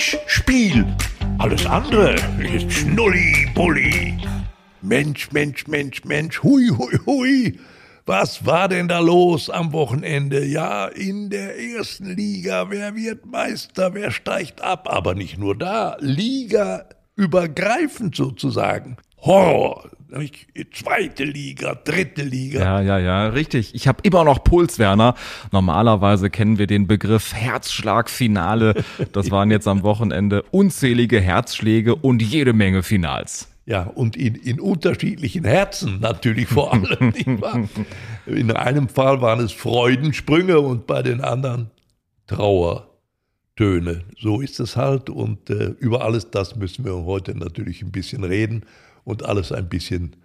Mensch, Spiel. Alles andere ist Schnulli, Bulli. Mensch, Mensch, Mensch, Mensch, hui, hui, hui. Was war denn da los am Wochenende? Ja, in der ersten Liga. Wer wird Meister? Wer steigt ab? Aber nicht nur da. Liga übergreifend sozusagen. Horror. Zweite Liga, dritte Liga. Ja, ja, ja, richtig. Ich habe immer noch Puls, Werner. Normalerweise kennen wir den Begriff Herzschlagfinale. Das waren jetzt am Wochenende unzählige Herzschläge und jede Menge Finals. Ja, und in, in unterschiedlichen Herzen natürlich vor allem. in einem Fall waren es Freudensprünge und bei den anderen Trauertöne. So ist es halt und äh, über alles das müssen wir heute natürlich ein bisschen reden und alles ein bisschen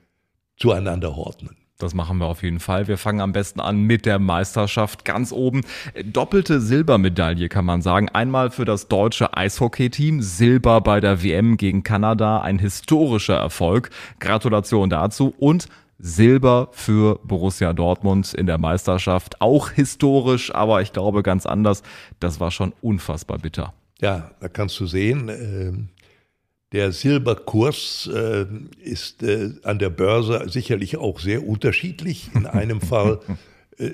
zueinander ordnen. Das machen wir auf jeden Fall. Wir fangen am besten an mit der Meisterschaft ganz oben. Doppelte Silbermedaille kann man sagen. Einmal für das deutsche Eishockey-Team. Silber bei der WM gegen Kanada. Ein historischer Erfolg. Gratulation dazu. Und Silber für Borussia Dortmund in der Meisterschaft. Auch historisch, aber ich glaube ganz anders. Das war schon unfassbar bitter. Ja, da kannst du sehen, äh, der Silberkurs äh, ist äh, an der Börse sicherlich auch sehr unterschiedlich. In einem Fall äh,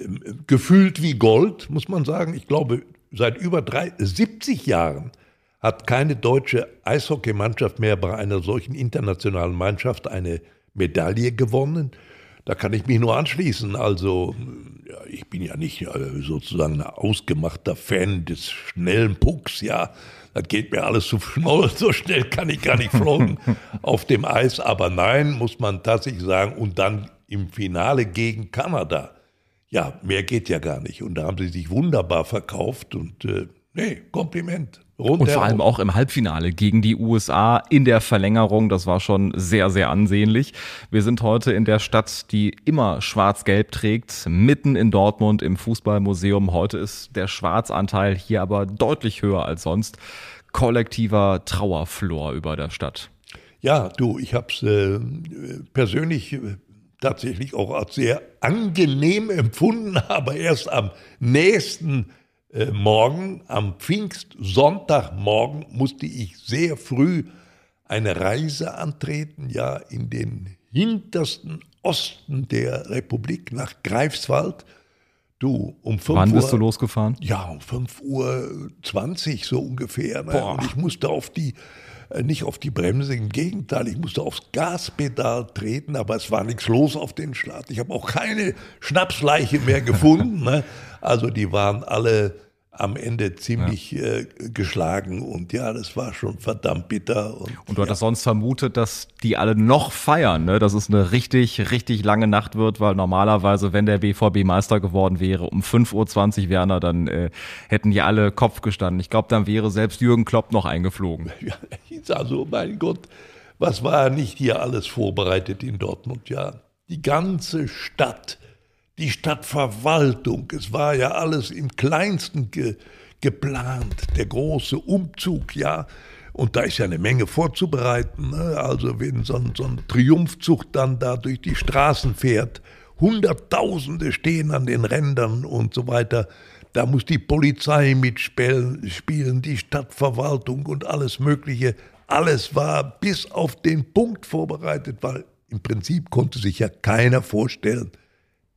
gefühlt wie Gold, muss man sagen. Ich glaube, seit über drei, 70 Jahren hat keine deutsche Eishockeymannschaft mehr bei einer solchen internationalen Mannschaft eine Medaille gewonnen. Da kann ich mich nur anschließen. Also, ja, ich bin ja nicht äh, sozusagen ein ausgemachter Fan des schnellen Pucks, ja das geht mir alles zu schnell, so schnell kann ich gar nicht flogen auf dem Eis. Aber nein, muss man tatsächlich sagen. Und dann im Finale gegen Kanada. Ja, mehr geht ja gar nicht. Und da haben sie sich wunderbar verkauft und äh, nee, Kompliment. Rundherum. Und vor allem auch im Halbfinale gegen die USA in der Verlängerung. Das war schon sehr, sehr ansehnlich. Wir sind heute in der Stadt, die immer schwarz-gelb trägt, mitten in Dortmund im Fußballmuseum. Heute ist der Schwarzanteil hier aber deutlich höher als sonst. Kollektiver Trauerflor über der Stadt. Ja, du, ich habe es äh, persönlich äh, tatsächlich auch als sehr angenehm empfunden, aber erst am nächsten äh, Morgen, am Pfingstsonntagmorgen, musste ich sehr früh eine Reise antreten, ja, in den hintersten Osten der Republik nach Greifswald. Du, um 5 Wann bist du losgefahren? Ja, um 5 Uhr 20 so ungefähr. Ne? Und ich musste auf die, nicht auf die Bremse, im Gegenteil, ich musste aufs Gaspedal treten, aber es war nichts los auf den Start. Ich habe auch keine Schnapsleiche mehr gefunden. ne? Also die waren alle am Ende ziemlich ja. äh, geschlagen und ja, das war schon verdammt bitter. Und, und du hattest sonst vermutet, dass die alle noch feiern, ne? dass es eine richtig, richtig lange Nacht wird, weil normalerweise, wenn der BVB Meister geworden wäre, um 5.20 Uhr Werner, dann äh, hätten die alle Kopf gestanden. Ich glaube, dann wäre selbst Jürgen Klopp noch eingeflogen. Ja, ich sag so, mein Gott, was war nicht hier alles vorbereitet in Dortmund, ja. Die ganze Stadt die Stadtverwaltung. Es war ja alles im kleinsten ge geplant, der große Umzug, ja. Und da ist ja eine Menge vorzubereiten. Ne? Also wenn so ein, so ein Triumphzug dann da durch die Straßen fährt, Hunderttausende stehen an den Rändern und so weiter. Da muss die Polizei mitspielen, spielen, die Stadtverwaltung und alles Mögliche. Alles war bis auf den Punkt vorbereitet, weil im Prinzip konnte sich ja keiner vorstellen,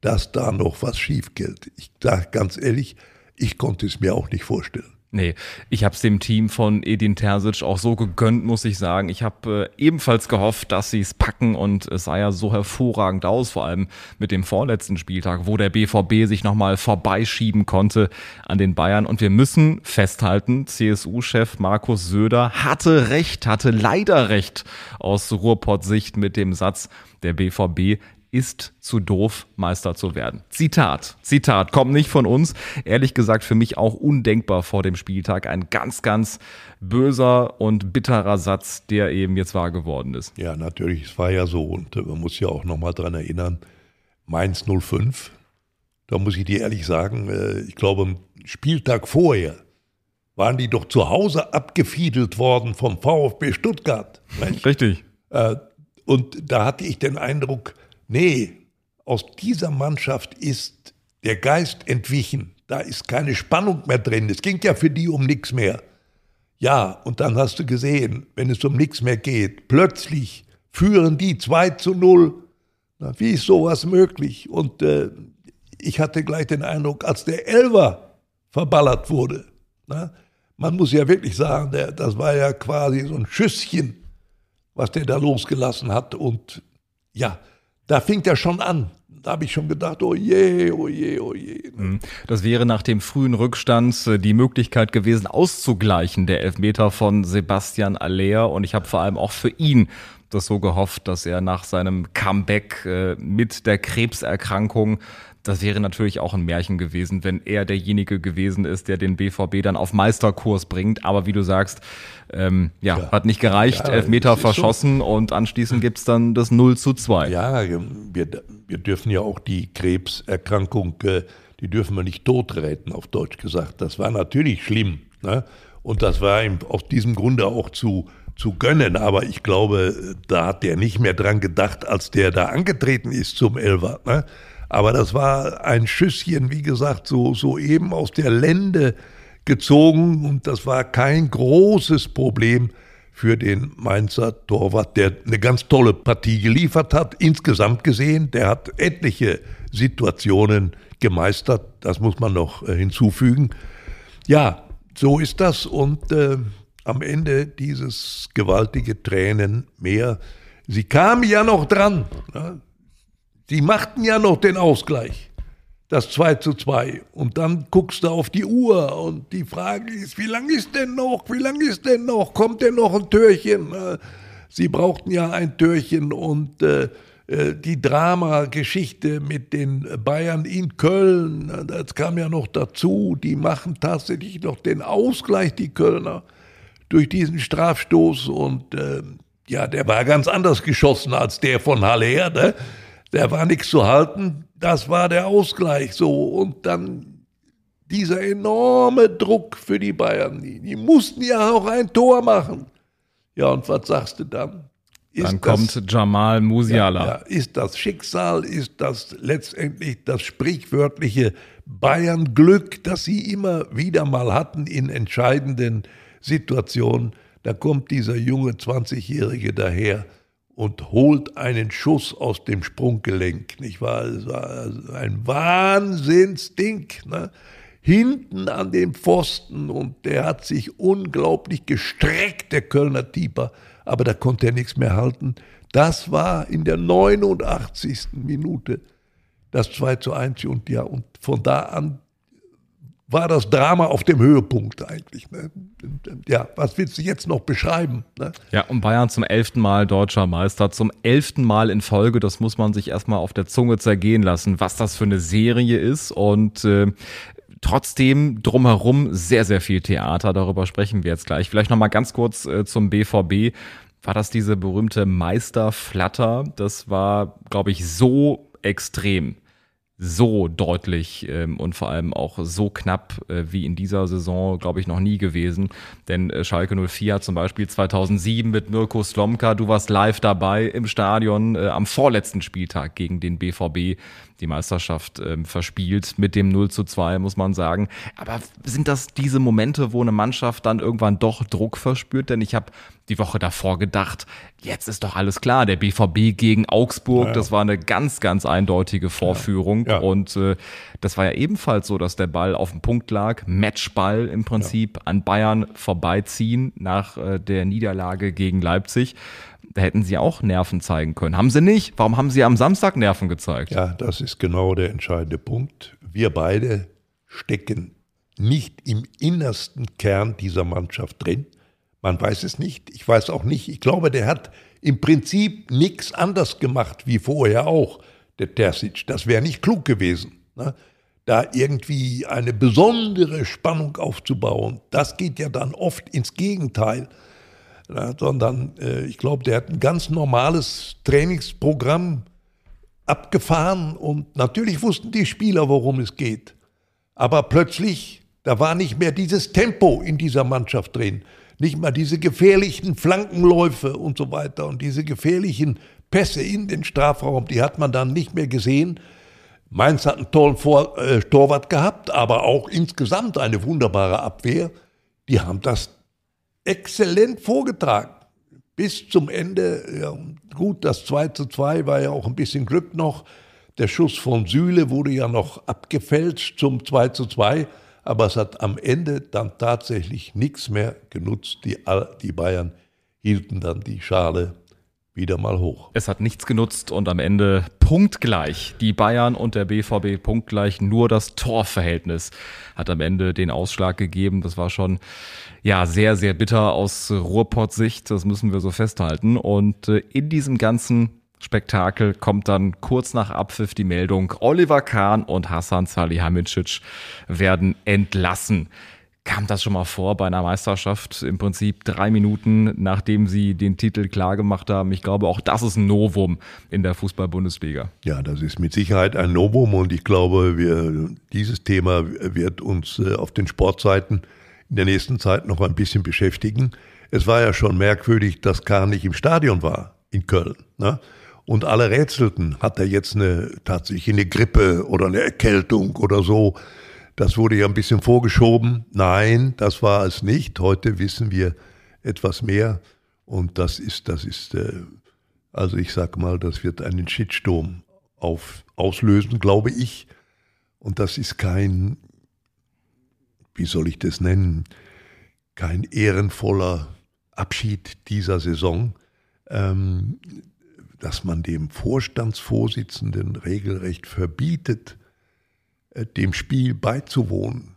dass da noch was schief geht. Ich sage ganz ehrlich, ich konnte es mir auch nicht vorstellen. Nee, ich habe es dem Team von Edin Terzic auch so gegönnt, muss ich sagen. Ich habe äh, ebenfalls gehofft, dass sie es packen und es sah ja so hervorragend aus, vor allem mit dem vorletzten Spieltag, wo der BVB sich nochmal vorbeischieben konnte an den Bayern. Und wir müssen festhalten, CSU-Chef Markus Söder hatte recht, hatte leider recht aus Ruhrpott-Sicht mit dem Satz, der BVB ist zu doof, Meister zu werden. Zitat, Zitat, kommt nicht von uns. Ehrlich gesagt, für mich auch undenkbar vor dem Spieltag. Ein ganz, ganz böser und bitterer Satz, der eben jetzt wahr geworden ist. Ja, natürlich, es war ja so. Und man muss ja auch nochmal dran erinnern, Mainz 05, da muss ich dir ehrlich sagen, äh, ich glaube, am Spieltag vorher waren die doch zu Hause abgefiedelt worden vom VfB Stuttgart. Richtig. Äh, und da hatte ich den Eindruck, Nee, aus dieser Mannschaft ist der Geist entwichen. Da ist keine Spannung mehr drin. Es ging ja für die um nichts mehr. Ja, und dann hast du gesehen, wenn es um nichts mehr geht, plötzlich führen die 2 zu 0. Na, wie ist sowas möglich? Und äh, ich hatte gleich den Eindruck, als der Elver verballert wurde, na, man muss ja wirklich sagen, der, das war ja quasi so ein Schüsschen, was der da losgelassen hat. Und ja, da fing der schon an. Da habe ich schon gedacht, oh je, oh je, oh je. Mhm. Das wäre nach dem frühen Rückstand äh, die Möglichkeit gewesen, auszugleichen, der Elfmeter von Sebastian Aller. Und ich habe vor allem auch für ihn das so gehofft, dass er nach seinem Comeback äh, mit der Krebserkrankung das wäre natürlich auch ein Märchen gewesen, wenn er derjenige gewesen ist, der den BVB dann auf Meisterkurs bringt. Aber wie du sagst, ähm, ja, ja, hat nicht gereicht, ja, Elfmeter verschossen so. und anschließend gibt's dann das 0 zu 2. Ja, wir, wir dürfen ja auch die Krebserkrankung, äh, die dürfen wir nicht totreiten, auf Deutsch gesagt. Das war natürlich schlimm. Ne? Und das war ihm aus diesem Grunde auch zu, zu gönnen. Aber ich glaube, da hat der nicht mehr dran gedacht, als der da angetreten ist zum Elfer. Ne? Aber das war ein Schüsschen, wie gesagt, so, so eben aus der Lände gezogen und das war kein großes Problem für den Mainzer Torwart, der eine ganz tolle Partie geliefert hat. Insgesamt gesehen, der hat etliche Situationen gemeistert, das muss man noch äh, hinzufügen. Ja, so ist das und äh, am Ende dieses gewaltige Tränen mehr. Sie kam ja noch dran. Ne? Sie machten ja noch den Ausgleich, das 2 zu 2. Und dann guckst du auf die Uhr und die Frage ist, wie lange ist denn noch? Wie lange ist denn noch? Kommt denn noch ein Türchen? Äh, sie brauchten ja ein Türchen und äh, äh, die Dramageschichte mit den Bayern in Köln, das kam ja noch dazu. Die machen tatsächlich noch den Ausgleich, die Kölner, durch diesen Strafstoß. Und äh, ja, der war ganz anders geschossen als der von Haller. Ne? Der war nichts zu halten. Das war der Ausgleich so. Und dann dieser enorme Druck für die Bayern. Die, die mussten ja auch ein Tor machen. Ja, und was sagst du dann? Ist dann kommt Jamal Musiala. Ja, ja, ist das Schicksal, ist das letztendlich das sprichwörtliche Bayern-Glück, das sie immer wieder mal hatten in entscheidenden Situationen. Da kommt dieser junge 20-Jährige daher und holt einen Schuss aus dem Sprunggelenk. Nicht wahr? Es war ein Wahnsinnsding. Ne? Hinten an dem Pfosten und der hat sich unglaublich gestreckt, der Kölner Tieper, aber da konnte er nichts mehr halten. Das war in der 89. Minute das 2 zu 1 und ja, und von da an war das Drama auf dem Höhepunkt eigentlich. Ne? Ja, was willst du jetzt noch beschreiben? Ne? Ja, und Bayern zum elften Mal deutscher Meister, zum elften Mal in Folge, das muss man sich erstmal auf der Zunge zergehen lassen, was das für eine Serie ist und äh, trotzdem drumherum sehr, sehr viel Theater, darüber sprechen wir jetzt gleich. Vielleicht nochmal ganz kurz äh, zum BVB. War das diese berühmte Meisterflatter? Das war, glaube ich, so extrem so deutlich ähm, und vor allem auch so knapp äh, wie in dieser Saison, glaube ich, noch nie gewesen. Denn äh, Schalke 04 hat zum Beispiel 2007 mit Mirko Slomka, du warst live dabei im Stadion äh, am vorletzten Spieltag gegen den BVB die Meisterschaft ähm, verspielt mit dem 0 zu 2, muss man sagen. Aber sind das diese Momente, wo eine Mannschaft dann irgendwann doch Druck verspürt? Denn ich habe die Woche davor gedacht, jetzt ist doch alles klar, der BVB gegen Augsburg, ja, ja. das war eine ganz, ganz eindeutige Vorführung. Ja, und äh, das war ja ebenfalls so, dass der Ball auf dem Punkt lag, Matchball im Prinzip an Bayern vorbeiziehen nach äh, der Niederlage gegen Leipzig. Da hätten sie auch Nerven zeigen können. Haben sie nicht. Warum haben sie am Samstag Nerven gezeigt? Ja, das ist genau der entscheidende Punkt. Wir beide stecken nicht im innersten Kern dieser Mannschaft drin. Man weiß es nicht. Ich weiß auch nicht. Ich glaube, der hat im Prinzip nichts anders gemacht wie vorher auch, der Terzic. Das wäre nicht klug gewesen. Ne? Da irgendwie eine besondere Spannung aufzubauen, das geht ja dann oft ins Gegenteil. Ja, sondern äh, ich glaube, der hat ein ganz normales Trainingsprogramm abgefahren und natürlich wussten die Spieler, worum es geht. Aber plötzlich, da war nicht mehr dieses Tempo in dieser Mannschaft drin nicht mal diese gefährlichen Flankenläufe und so weiter und diese gefährlichen Pässe in den Strafraum, die hat man dann nicht mehr gesehen. Mainz hat einen tollen Vor äh, Torwart gehabt, aber auch insgesamt eine wunderbare Abwehr. Die haben das exzellent vorgetragen. Bis zum Ende, ja, gut, das 2 zu 2 war ja auch ein bisschen Glück noch. Der Schuss von Süle wurde ja noch abgefälscht zum 2 zu 2, aber es hat am Ende dann tatsächlich nichts mehr genutzt. Die, die Bayern hielten dann die Schale wieder mal hoch. Es hat nichts genutzt und am Ende punktgleich. Die Bayern und der BVB punktgleich. Nur das Torverhältnis hat am Ende den Ausschlag gegeben. Das war schon, ja, sehr, sehr bitter aus Ruhrpott-Sicht. Das müssen wir so festhalten. Und äh, in diesem ganzen Spektakel kommt dann kurz nach Abpfiff die Meldung, Oliver Kahn und Hassan Salihamidzic werden entlassen kam das schon mal vor bei einer Meisterschaft, im Prinzip drei Minuten, nachdem sie den Titel klargemacht haben. Ich glaube, auch das ist ein Novum in der Fußball-Bundesliga. Ja, das ist mit Sicherheit ein Novum und ich glaube, wir, dieses Thema wird uns äh, auf den Sportseiten in der nächsten Zeit noch ein bisschen beschäftigen. Es war ja schon merkwürdig, dass Kahn nicht im Stadion war in Köln. Ne? Und alle rätselten, hat er jetzt eine tatsächlich eine Grippe oder eine Erkältung oder so. Das wurde ja ein bisschen vorgeschoben. Nein, das war es nicht. Heute wissen wir etwas mehr. Und das ist, das ist, äh, also ich sag mal, das wird einen Shitstorm auf, auslösen, glaube ich. Und das ist kein, wie soll ich das nennen, kein ehrenvoller Abschied dieser Saison, ähm, dass man dem Vorstandsvorsitzenden regelrecht verbietet, dem Spiel beizuwohnen.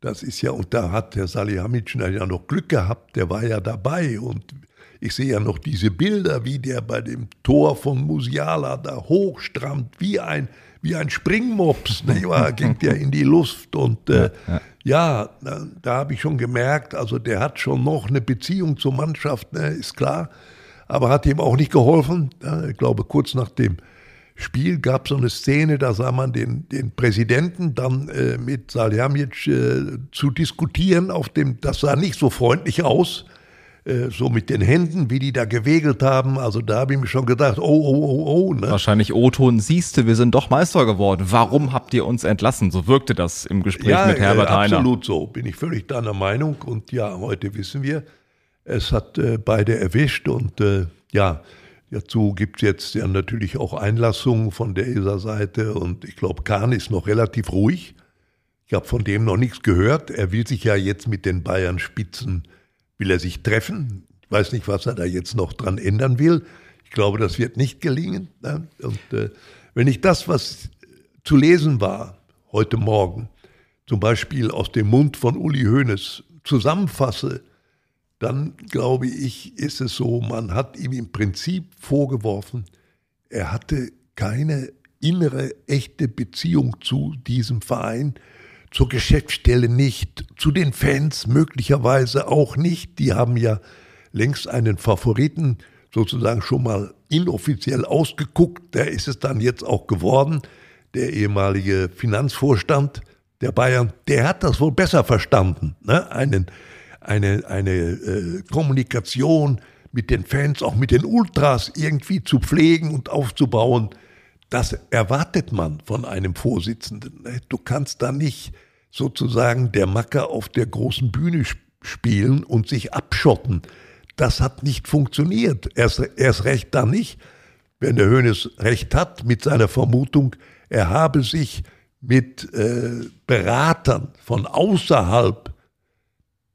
Das ist ja, und da hat der Salihamidzic ja noch Glück gehabt, der war ja dabei und ich sehe ja noch diese Bilder, wie der bei dem Tor von Musiala da hochstrammt, wie ein, wie ein Springmops, nicht wahr? ging der in die Luft und äh, ja, ja. da, habe ich schon gemerkt, also der hat schon noch eine Beziehung zur Mannschaft, ne, ist klar, aber hat ihm auch nicht geholfen. Ja, ich glaube, kurz nach dem Spiel gab es so eine Szene, da sah man den, den Präsidenten dann äh, mit Salihamidzic äh, zu diskutieren. Auf dem, das sah nicht so freundlich aus, äh, so mit den Händen, wie die da gewegelt haben. Also da habe ich mir schon gedacht, oh, oh, oh, oh. Ne? Wahrscheinlich O-Ton, siehste, wir sind doch Meister geworden. Warum habt ihr uns entlassen? So wirkte das im Gespräch ja, mit Herbert Heiner. absolut so, bin ich völlig deiner Meinung. Und ja, heute wissen wir, es hat äh, beide erwischt und äh, ja, Dazu gibt es jetzt ja natürlich auch Einlassungen von der ESA-Seite und ich glaube, Kahn ist noch relativ ruhig. Ich habe von dem noch nichts gehört. Er will sich ja jetzt mit den Bayern-Spitzen, will er sich treffen. Ich weiß nicht, was er da jetzt noch dran ändern will. Ich glaube, das wird nicht gelingen. Ne? Und äh, wenn ich das, was zu lesen war heute Morgen, zum Beispiel aus dem Mund von Uli Hoeneß, zusammenfasse, dann glaube ich, ist es so, man hat ihm im Prinzip vorgeworfen, er hatte keine innere, echte Beziehung zu diesem Verein, zur Geschäftsstelle nicht, zu den Fans möglicherweise auch nicht. Die haben ja längst einen Favoriten sozusagen schon mal inoffiziell ausgeguckt. Der ist es dann jetzt auch geworden. Der ehemalige Finanzvorstand der Bayern, der hat das wohl besser verstanden, ne? einen eine, eine äh, Kommunikation mit den Fans, auch mit den Ultras irgendwie zu pflegen und aufzubauen. Das erwartet man von einem Vorsitzenden. Ne? Du kannst da nicht sozusagen der Macker auf der großen Bühne spielen und sich abschotten. Das hat nicht funktioniert. Erst, erst recht da nicht, wenn der Hönes recht hat mit seiner Vermutung, er habe sich mit äh, Beratern von außerhalb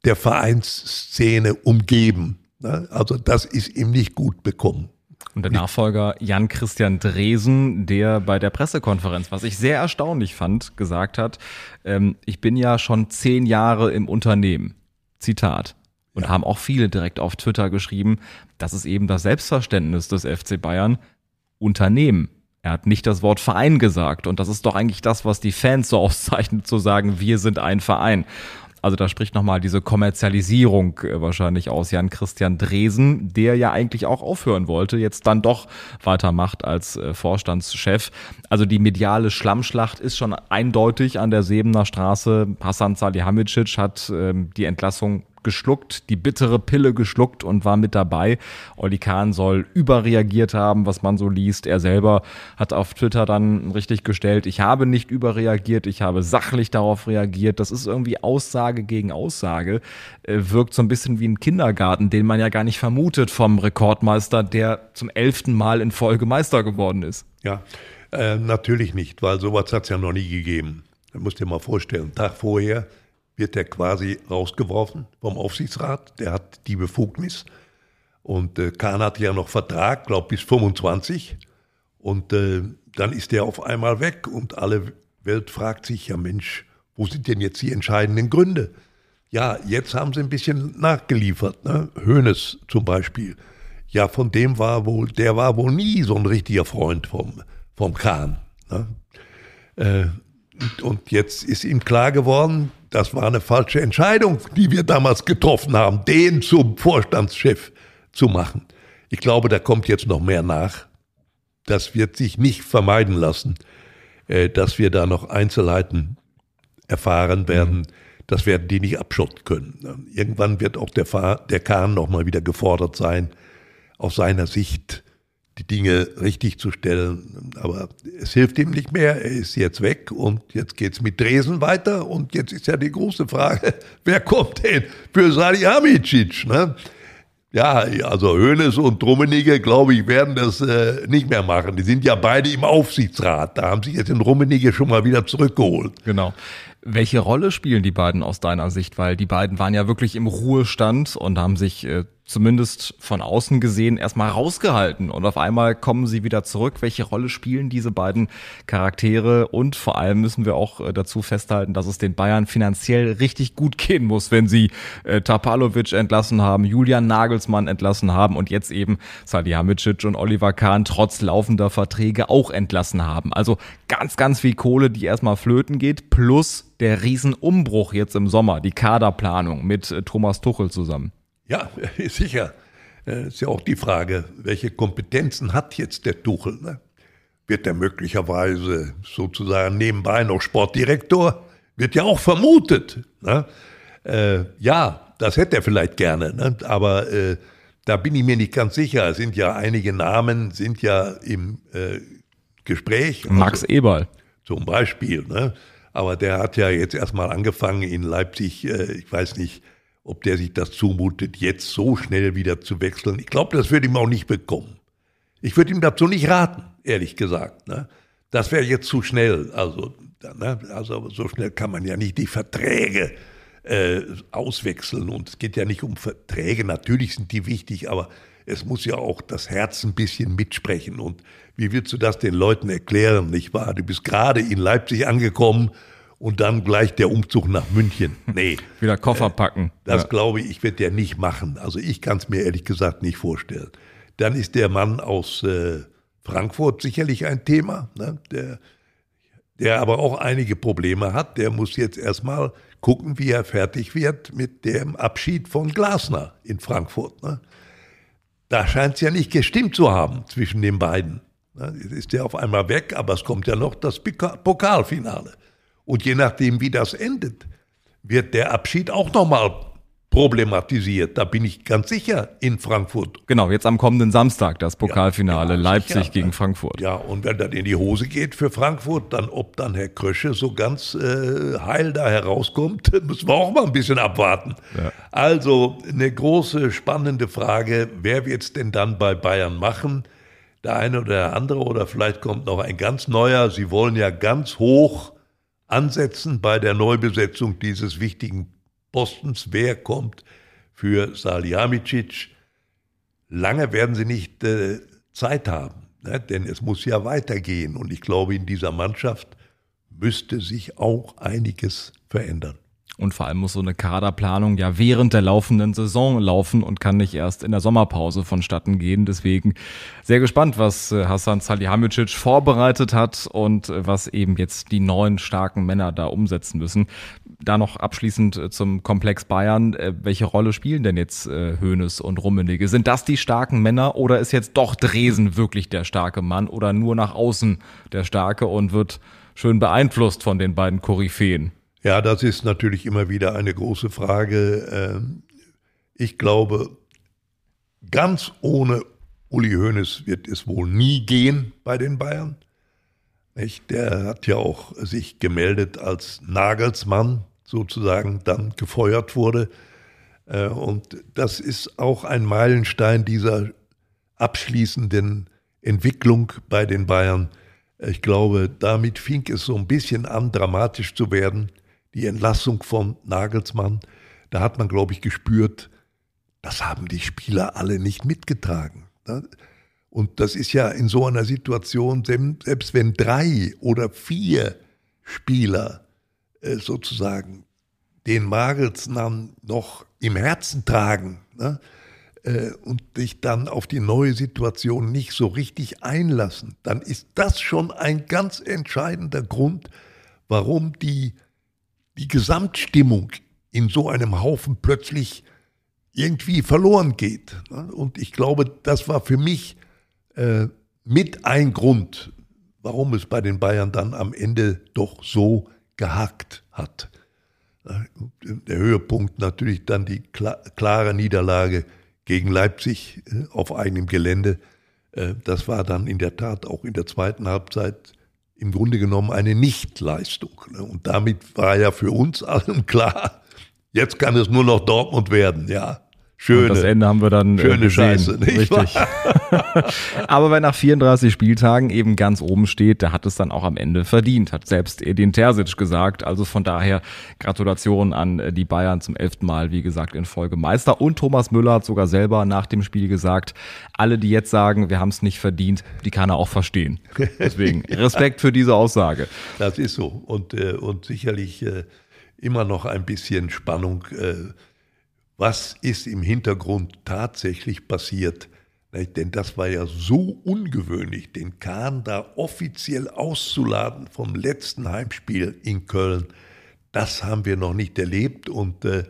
der Vereinsszene umgeben. Ne? Also das ist ihm nicht gut bekommen. Und der Nachfolger Jan Christian Dresen, der bei der Pressekonferenz, was ich sehr erstaunlich fand, gesagt hat, ähm, ich bin ja schon zehn Jahre im Unternehmen. Zitat. Und ja. haben auch viele direkt auf Twitter geschrieben, das ist eben das Selbstverständnis des FC Bayern, Unternehmen. Er hat nicht das Wort Verein gesagt. Und das ist doch eigentlich das, was die Fans so auszeichnet, zu sagen, wir sind ein Verein. Also da spricht nochmal diese Kommerzialisierung äh, wahrscheinlich aus Jan Christian Dresen, der ja eigentlich auch aufhören wollte, jetzt dann doch weitermacht als äh, Vorstandschef. Also die mediale Schlammschlacht ist schon eindeutig an der Sebener Straße. Hassan Salihamidzic hat ähm, die Entlassung geschluckt, die bittere Pille geschluckt und war mit dabei. Olli Kahn soll überreagiert haben, was man so liest. Er selber hat auf Twitter dann richtig gestellt, ich habe nicht überreagiert, ich habe sachlich darauf reagiert. Das ist irgendwie Aussage gegen Aussage. Äh, wirkt so ein bisschen wie ein Kindergarten, den man ja gar nicht vermutet vom Rekordmeister, der zum elften Mal in Folge Meister geworden ist. Ja, äh, natürlich nicht, weil sowas hat es ja noch nie gegeben. Du musst dir mal vorstellen, einen Tag vorher wird er quasi rausgeworfen vom Aufsichtsrat. Der hat die Befugnis. Und äh, Kahn hat ja noch Vertrag, glaube bis 25. Und äh, dann ist der auf einmal weg und alle Welt fragt sich, ja Mensch, wo sind denn jetzt die entscheidenden Gründe? Ja, jetzt haben sie ein bisschen nachgeliefert. Ne? Hoeneß zum Beispiel. Ja, von dem war wohl, der war wohl nie so ein richtiger Freund vom, vom Kahn. Ne? Äh, und jetzt ist ihm klar geworden, das war eine falsche Entscheidung, die wir damals getroffen haben, den zum Vorstandschef zu machen. Ich glaube, da kommt jetzt noch mehr nach. Das wird sich nicht vermeiden lassen, äh, dass wir da noch Einzelheiten erfahren werden. Das werden die nicht abschotten können. Irgendwann wird auch der, der Kahn nochmal wieder gefordert sein, aus seiner Sicht die Dinge richtig zu stellen. Aber es hilft ihm nicht mehr. Er ist jetzt weg und jetzt geht es mit Dresen weiter. Und jetzt ist ja die große Frage, wer kommt denn für Salihamidzic? Ne? Ja, also Hoeneß und Rummenigge, glaube ich, werden das äh, nicht mehr machen. Die sind ja beide im Aufsichtsrat. Da haben sich jetzt in Rummenigge schon mal wieder zurückgeholt. Genau. Welche Rolle spielen die beiden aus deiner Sicht? Weil die beiden waren ja wirklich im Ruhestand und haben sich äh, zumindest von außen gesehen erstmal rausgehalten und auf einmal kommen sie wieder zurück. Welche Rolle spielen diese beiden Charaktere? Und vor allem müssen wir auch äh, dazu festhalten, dass es den Bayern finanziell richtig gut gehen muss, wenn sie äh, Tapalovic entlassen haben, Julian Nagelsmann entlassen haben und jetzt eben Salihamidzic und Oliver Kahn trotz laufender Verträge auch entlassen haben. Also ganz, ganz viel Kohle, die erstmal flöten geht, plus der Riesenumbruch jetzt im Sommer, die Kaderplanung mit äh, Thomas Tuchel zusammen. Ja, sicher. Äh, ist ja auch die Frage, welche Kompetenzen hat jetzt der Tuchel? Ne? Wird er möglicherweise sozusagen nebenbei noch Sportdirektor? Wird ja auch vermutet. Ne? Äh, ja, das hätte er vielleicht gerne, ne? aber äh, da bin ich mir nicht ganz sicher. Es sind ja einige Namen, sind ja im äh, Gespräch. Max also, Eberl. Zum Beispiel. Ne? Aber der hat ja jetzt erstmal angefangen in Leipzig, äh, ich weiß nicht, ob der sich das zumutet, jetzt so schnell wieder zu wechseln. Ich glaube, das würde ihm auch nicht bekommen. Ich würde ihm dazu nicht raten, ehrlich gesagt. Ne? Das wäre jetzt zu schnell. Also, ne? also so schnell kann man ja nicht die Verträge äh, auswechseln. Und es geht ja nicht um Verträge. Natürlich sind die wichtig, aber es muss ja auch das Herz ein bisschen mitsprechen. Und wie willst du das den Leuten erklären, nicht wahr? Du bist gerade in Leipzig angekommen und dann gleich der Umzug nach München. Nee. Wieder Koffer packen. Das ja. glaube ich, wird der nicht machen. Also ich kann es mir ehrlich gesagt nicht vorstellen. Dann ist der Mann aus äh, Frankfurt sicherlich ein Thema, ne? der, der aber auch einige Probleme hat. Der muss jetzt erstmal gucken, wie er fertig wird mit dem Abschied von Glasner in Frankfurt. Ne? Da scheint es ja nicht gestimmt zu haben zwischen den beiden. Ne? Jetzt ist der auf einmal weg, aber es kommt ja noch das Pokalfinale. Und je nachdem, wie das endet, wird der Abschied auch nochmal problematisiert. Da bin ich ganz sicher in Frankfurt. Genau, jetzt am kommenden Samstag das Pokalfinale ja, ja, Leipzig sicher. gegen Frankfurt. Ja, und wenn das in die Hose geht für Frankfurt, dann ob dann Herr Krösche so ganz äh, heil da herauskommt, müssen wir auch mal ein bisschen abwarten. Ja. Also eine große spannende Frage, wer wird es denn dann bei Bayern machen? Der eine oder der andere oder vielleicht kommt noch ein ganz neuer. Sie wollen ja ganz hoch ansetzen bei der Neubesetzung dieses wichtigen Postens. Wer kommt für Salihamidzic? Lange werden sie nicht äh, Zeit haben, ne? denn es muss ja weitergehen. Und ich glaube, in dieser Mannschaft müsste sich auch einiges verändern. Und vor allem muss so eine Kaderplanung ja während der laufenden Saison laufen und kann nicht erst in der Sommerpause vonstatten gehen. Deswegen sehr gespannt, was äh, Hassan Salihamidzic vorbereitet hat und äh, was eben jetzt die neuen starken Männer da umsetzen müssen. Da noch abschließend äh, zum Komplex Bayern. Welche Rolle spielen denn jetzt Hoeneß und Rummenigge? Sind das die starken Männer oder ist jetzt doch Dresen wirklich der starke Mann oder nur nach außen der starke und wird schön beeinflusst von den beiden Koryphäen? Ja, das ist natürlich immer wieder eine große Frage. Ich glaube, ganz ohne Uli Hoeneß wird es wohl nie gehen bei den Bayern. Der hat ja auch sich gemeldet als Nagelsmann sozusagen dann gefeuert wurde. Äh, und das ist auch ein Meilenstein dieser abschließenden Entwicklung bei den Bayern. Ich glaube, damit fing es so ein bisschen an, dramatisch zu werden. Die Entlassung von Nagelsmann, da hat man, glaube ich, gespürt, das haben die Spieler alle nicht mitgetragen. Ne? Und das ist ja in so einer Situation, selbst wenn drei oder vier Spieler äh, sozusagen den Nagelsmann noch im Herzen tragen ne, äh, und sich dann auf die neue Situation nicht so richtig einlassen, dann ist das schon ein ganz entscheidender Grund, warum die, die Gesamtstimmung in so einem Haufen plötzlich irgendwie verloren geht. Und ich glaube, das war für mich äh, mit ein Grund, warum es bei den Bayern dann am Ende doch so gehakt hat. Der Höhepunkt natürlich dann die klare Niederlage gegen Leipzig äh, auf eigenem Gelände. Äh, das war dann in der Tat auch in der zweiten Halbzeit im Grunde genommen eine Nichtleistung. Ne? Und damit war ja für uns allen klar, jetzt kann es nur noch Dortmund werden, ja. Schöne, und das Ende haben wir dann äh, schöne gesehen. Scheiße, nicht Richtig. Aber wer nach 34 Spieltagen eben ganz oben steht, der hat es dann auch am Ende verdient, hat selbst Edin Terzic gesagt. Also von daher Gratulation an äh, die Bayern zum elften Mal, wie gesagt, in Folge Meister. Und Thomas Müller hat sogar selber nach dem Spiel gesagt, alle, die jetzt sagen, wir haben es nicht verdient, die kann er auch verstehen. Deswegen Respekt für diese Aussage. Das ist so. Und, äh, und sicherlich immer noch ein bisschen Spannung was ist im Hintergrund tatsächlich passiert. Denn das war ja so ungewöhnlich, den Kahn da offiziell auszuladen vom letzten Heimspiel in Köln. Das haben wir noch nicht erlebt und äh,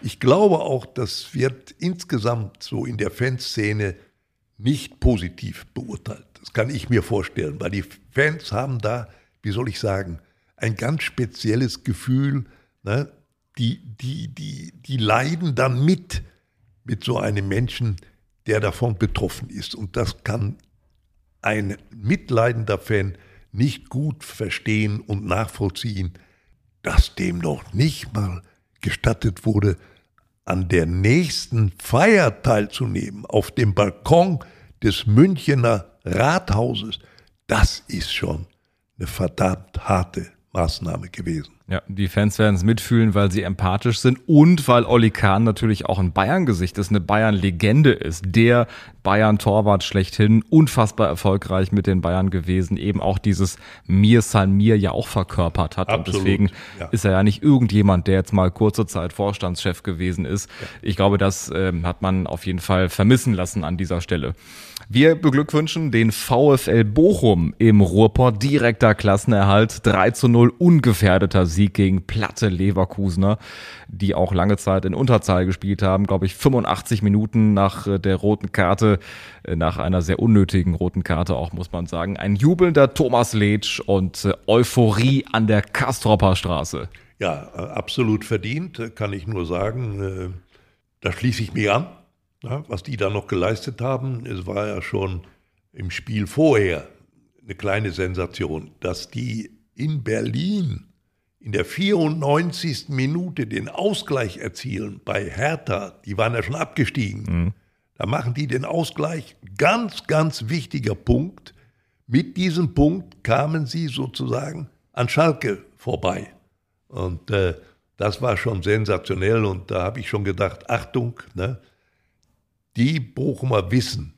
ich glaube auch, das wird insgesamt so in der Fanszene nicht positiv beurteilt. Das kann ich mir vorstellen, weil die Fans haben da, wie soll ich sagen, ein ganz spezielles Gefühl. Ne? Die, die, die, die leiden dann mit, mit so einem Menschen, der davon betroffen ist. Und das kann ein mitleidender Fan nicht gut verstehen und nachvollziehen, dass dem noch nicht mal gestattet wurde, an der nächsten Feier teilzunehmen, auf dem Balkon des Münchener Rathauses. Das ist schon eine verdammt harte Maßnahme gewesen. Ja, die Fans werden es mitfühlen, weil sie empathisch sind und weil Olli Kahn natürlich auch ein Bayern-Gesicht ist, eine Bayern-Legende ist. Der Bayern-Torwart schlechthin, unfassbar erfolgreich mit den Bayern gewesen, eben auch dieses Mir San Mir ja auch verkörpert hat. Absolut, und deswegen ja. ist er ja nicht irgendjemand, der jetzt mal kurze Zeit Vorstandschef gewesen ist. Ja. Ich glaube, das äh, hat man auf jeden Fall vermissen lassen an dieser Stelle. Wir beglückwünschen den VfL Bochum im Ruhrport direkter Klassenerhalt. 3 zu 0 ungefährdeter Sieg gegen platte Leverkusener, die auch lange Zeit in Unterzahl gespielt haben. Glaube ich 85 Minuten nach äh, der roten Karte, äh, nach einer sehr unnötigen roten Karte auch, muss man sagen. Ein jubelnder Thomas Letsch und äh, Euphorie an der Kastropper Straße. Ja, absolut verdient, kann ich nur sagen. Da schließe ich mich an. Was die da noch geleistet haben, es war ja schon im Spiel vorher eine kleine Sensation, dass die in Berlin in der 94. Minute den Ausgleich erzielen bei Hertha, die waren ja schon abgestiegen. Mhm. Da machen die den Ausgleich. Ganz, ganz wichtiger Punkt. Mit diesem Punkt kamen sie sozusagen an Schalke vorbei. Und äh, das war schon sensationell und da habe ich schon gedacht, Achtung, ne? die Bochumer wissen,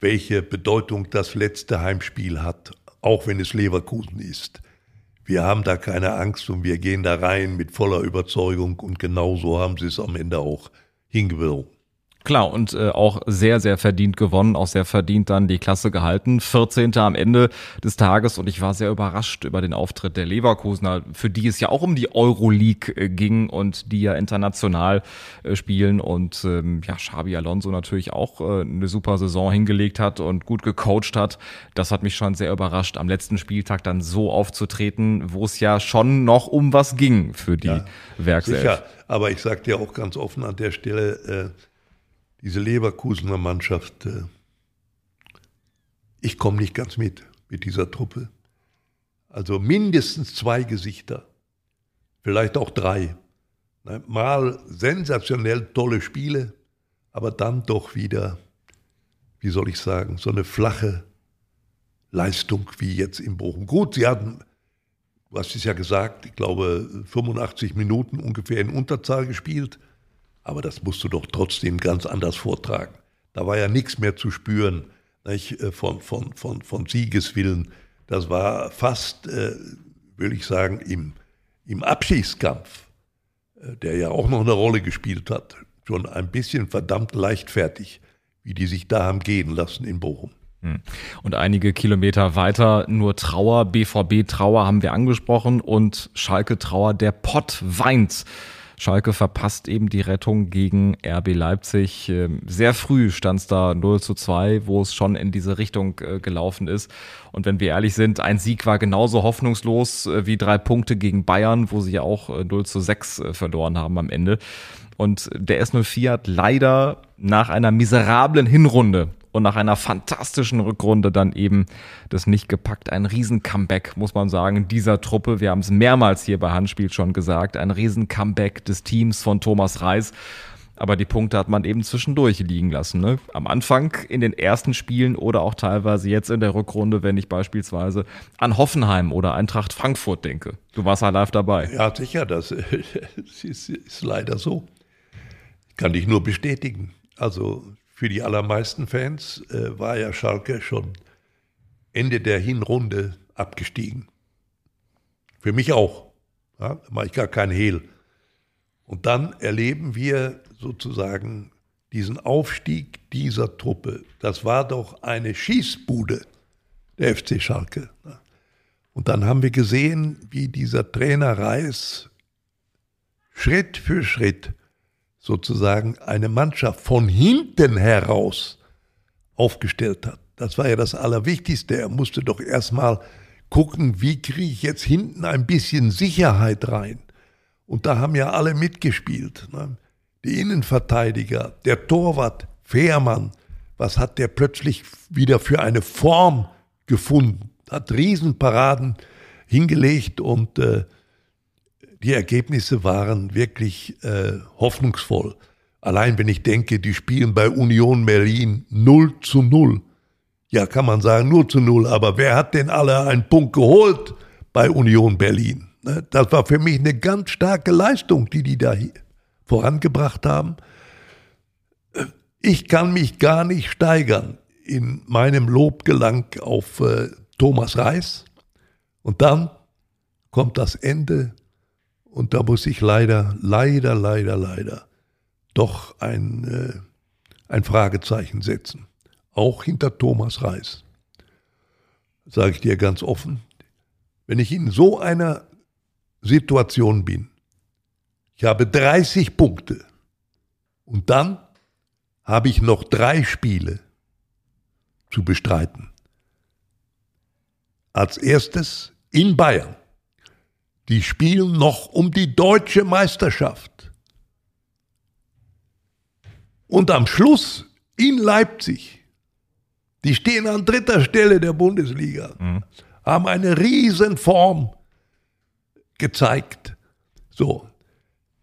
welche Bedeutung das letzte Heimspiel hat, auch wenn es Leverkusen ist. Wir haben da keine Angst und wir gehen da rein mit voller Überzeugung und genauso haben sie es am Ende auch hingewogen. Klar, und äh, auch sehr, sehr verdient gewonnen, auch sehr verdient dann die Klasse gehalten. 14. am Ende des Tages und ich war sehr überrascht über den Auftritt der Leverkusener, für die es ja auch um die Euroleague äh, ging und die ja international äh, spielen und ähm, ja, Xabi Alonso natürlich auch äh, eine super Saison hingelegt hat und gut gecoacht hat. Das hat mich schon sehr überrascht, am letzten Spieltag dann so aufzutreten, wo es ja schon noch um was ging für die ja, Werkself. Sicher, aber ich sage dir auch ganz offen an der Stelle, äh, diese Leverkusener Mannschaft, äh, ich komme nicht ganz mit mit dieser Truppe. Also mindestens zwei Gesichter, vielleicht auch drei. Ne, mal sensationell tolle Spiele, aber dann doch wieder, wie soll ich sagen, so eine flache Leistung wie jetzt in Bochum. Gut, sie hatten, du hast es ja gesagt, ich glaube 85 Minuten ungefähr in Unterzahl gespielt. Aber das musst du doch trotzdem ganz anders vortragen. Da war ja nichts mehr zu spüren nicht, äh, von, von, von, von Siegeswillen. Das war fast, äh, will ich sagen, im, im Abschiedskampf, äh, der ja auch noch eine Rolle gespielt hat, schon ein bisschen verdammt leichtfertig, wie die sich da haben gehen lassen in Bochum. Hm. Und einige Kilometer weiter nur Trauer, BVB Trauer haben wir angesprochen und Schalke Trauer, der Pott weint. Schalke verpasst eben die Rettung gegen RB Leipzig. Ähm, sehr früh stand es da 0 zu 2, wo es schon in diese Richtung äh, gelaufen ist. Und wenn wir ehrlich sind, ein Sieg war genauso hoffnungslos äh, wie drei Punkte gegen Bayern, wo sie ja auch 0 äh, zu 6 verloren haben am Ende. Und der S04 hat leider nach einer miserablen Hinrunde und nach einer fantastischen Rückrunde dann eben das nicht gepackt. Ein Riesen-Comeback, muss man sagen, dieser Truppe. Wir haben es mehrmals hier bei Handspiel schon gesagt. Ein Riesen-Comeback des Teams von Thomas Reis. Aber die Punkte hat man eben zwischendurch liegen lassen. Ne? Am Anfang in den ersten Spielen oder auch teilweise jetzt in der Rückrunde, wenn ich beispielsweise an Hoffenheim oder Eintracht Frankfurt denke. Du warst ja live dabei. Ja, sicher, das ist, leider so. Ich kann dich nur bestätigen. Also für die allermeisten Fans äh, war ja Schalke schon Ende der Hinrunde abgestiegen. Für mich auch. Ja, da mache ich gar keinen Hehl. Und dann erleben wir sozusagen diesen Aufstieg dieser Truppe. Das war doch eine Schießbude, der FC Schalke. Und dann haben wir gesehen, wie dieser Trainer Reis Schritt für Schritt sozusagen eine Mannschaft von hinten heraus aufgestellt hat. Das war ja das Allerwichtigste. Er musste doch erstmal gucken, wie kriege ich jetzt hinten ein bisschen Sicherheit rein. Und da haben ja alle mitgespielt. Ne? Die Innenverteidiger, der Torwart, Fehrmann, was hat der plötzlich wieder für eine Form gefunden? Hat Riesenparaden hingelegt und äh, die Ergebnisse waren wirklich äh, hoffnungsvoll. Allein wenn ich denke, die spielen bei Union Berlin 0 zu 0. Ja, kann man sagen 0 zu 0, aber wer hat denn alle einen Punkt geholt bei Union Berlin? Ne, das war für mich eine ganz starke Leistung, die die da vorangebracht haben. Ich kann mich gar nicht steigern in meinem Lobgelang auf äh, Thomas Reis. Und dann kommt das Ende und da muss ich leider, leider, leider, leider doch ein, äh, ein Fragezeichen setzen. Auch hinter Thomas Reis. Sage ich dir ganz offen. Wenn ich in so einer Situation bin, ich habe 30 Punkte und dann habe ich noch drei Spiele zu bestreiten. Als erstes in Bayern. Die spielen noch um die deutsche Meisterschaft. Und am Schluss in Leipzig, die stehen an dritter Stelle der Bundesliga, mhm. haben eine Riesenform gezeigt. So,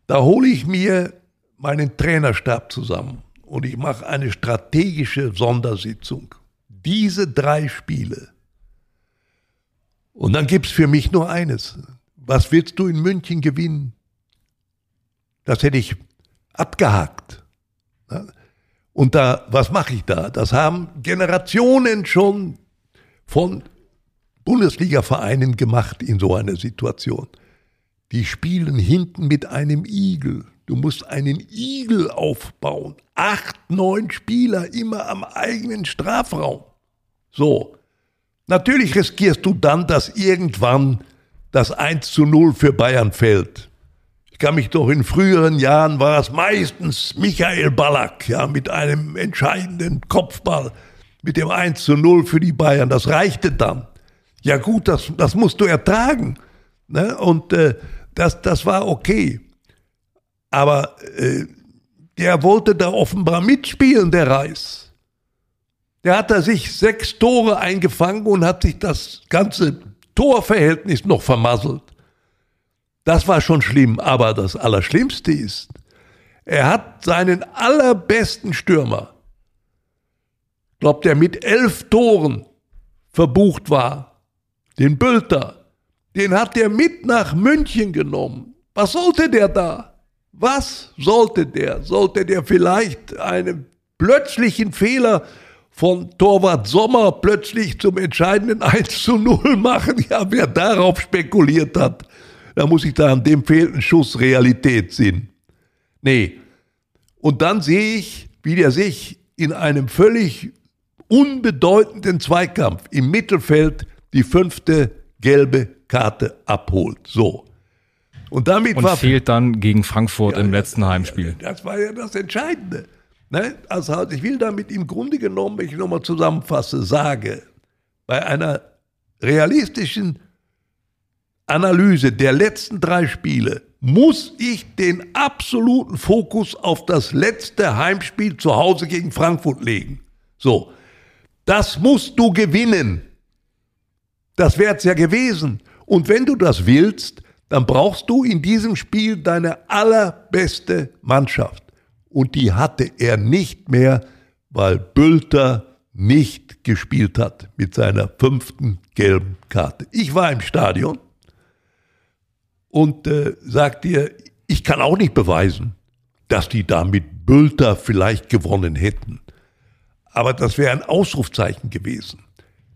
da hole ich mir meinen Trainerstab zusammen und ich mache eine strategische Sondersitzung. Diese drei Spiele. Und dann gibt es für mich nur eines. Was willst du in München gewinnen? Das hätte ich abgehakt. Und da, was mache ich da? Das haben Generationen schon von Bundesliga-Vereinen gemacht in so einer Situation. die spielen hinten mit einem Igel. Du musst einen Igel aufbauen. Acht, neun Spieler immer am eigenen Strafraum. So. Natürlich riskierst du dann, dass irgendwann das 1 zu 0 für Bayern fällt. Ich kann mich doch in früheren Jahren war es meistens Michael Ballack, ja, mit einem entscheidenden Kopfball, mit dem 1 zu 0 für die Bayern. Das reichte dann. Ja gut, das, das musst du ertragen. Ne? Und äh, das, das war okay. Aber äh, der wollte da offenbar mitspielen, der Reis. Der hat da sich sechs Tore eingefangen und hat sich das ganze Torverhältnis noch vermasselt. Das war schon schlimm, aber das Allerschlimmste ist, er hat seinen allerbesten Stürmer, glaubt er mit elf Toren verbucht war, den Bülter, den hat er mit nach München genommen. Was sollte der da? Was sollte der? Sollte der vielleicht einen plötzlichen Fehler von Torwart Sommer plötzlich zum entscheidenden 1 zu 0 machen? Ja, wer darauf spekuliert hat, da muss ich da an dem fehlenden Schuss Realität sehen. Nee. Und dann sehe ich, wie der sich in einem völlig unbedeutenden Zweikampf im Mittelfeld die fünfte gelbe Karte abholt. So. Und damit und war. fehlt dann gegen Frankfurt ja, im letzten Heimspiel. Das war ja das Entscheidende. Ne? Also ich will damit im Grunde genommen, wenn ich nochmal zusammenfasse, sage, bei einer realistischen Analyse der letzten drei Spiele muss ich den absoluten Fokus auf das letzte Heimspiel zu Hause gegen Frankfurt legen. So, das musst du gewinnen. Das wäre es ja gewesen. Und wenn du das willst, dann brauchst du in diesem Spiel deine allerbeste Mannschaft. Und die hatte er nicht mehr, weil Bülter nicht gespielt hat mit seiner fünften gelben Karte. Ich war im Stadion und äh, sagt dir, ich kann auch nicht beweisen, dass die da mit Bülter vielleicht gewonnen hätten. Aber das wäre ein Ausrufzeichen gewesen.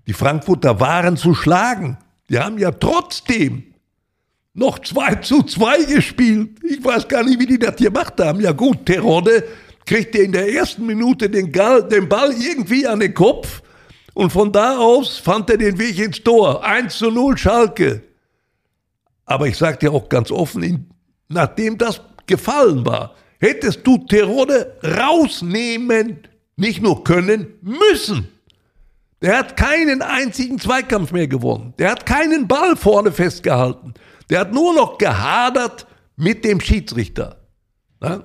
Die Frankfurter waren zu schlagen. Die haben ja trotzdem noch 2 zu 2 gespielt. Ich weiß gar nicht, wie die das gemacht haben. Ja gut, Terodde kriegte in der ersten Minute den, Gall, den Ball irgendwie an den Kopf und von da aus fand er den Weg ins Tor. 1 zu 0 Schalke. Aber ich sage dir auch ganz offen, nachdem das gefallen war, hättest du Terodde rausnehmen, nicht nur können, müssen. Der hat keinen einzigen Zweikampf mehr gewonnen. Der hat keinen Ball vorne festgehalten. Der hat nur noch gehadert mit dem Schiedsrichter.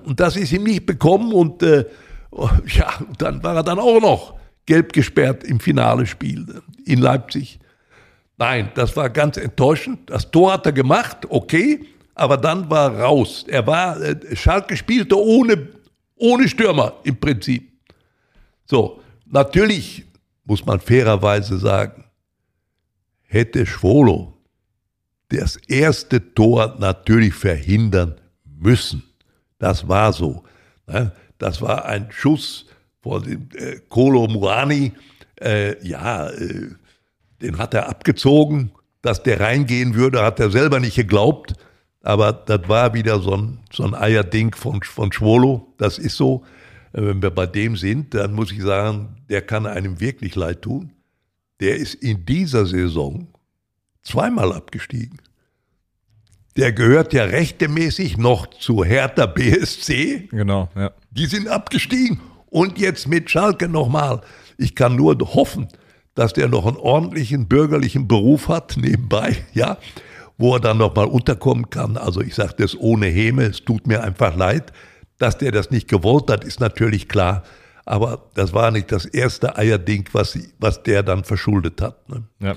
Und das ist ihm nicht bekommen und äh, ja, dann war er dann auch noch gelb gesperrt im Finale Spiel in Leipzig. Nein, das war ganz enttäuschend. Das Tor hat er gemacht, okay, aber dann war er raus. Er war, äh, Schalke spielte ohne, ohne Stürmer im Prinzip. So, natürlich muss man fairerweise sagen, hätte Schwolo das erste Tor natürlich verhindern müssen. Das war so. Ne? Das war ein Schuss von dem äh, Kolo Muani. Äh, ja, äh, den hat er abgezogen. Dass der reingehen würde, hat er selber nicht geglaubt. Aber das war wieder so ein, so ein Eierding von, von Schwolo. Das ist so. Äh, wenn wir bei dem sind, dann muss ich sagen, der kann einem wirklich leid tun. Der ist in dieser Saison zweimal abgestiegen. Der gehört ja rechtemäßig noch zu Hertha BSC. Genau, ja. Die sind abgestiegen und jetzt mit Schalke nochmal. Ich kann nur hoffen, dass der noch einen ordentlichen bürgerlichen Beruf hat nebenbei, ja, wo er dann nochmal unterkommen kann. Also ich sage das ohne Häme, es tut mir einfach leid. Dass der das nicht gewollt hat, ist natürlich klar. Aber das war nicht das erste Eierding, was, was der dann verschuldet hat. Ne? Ja.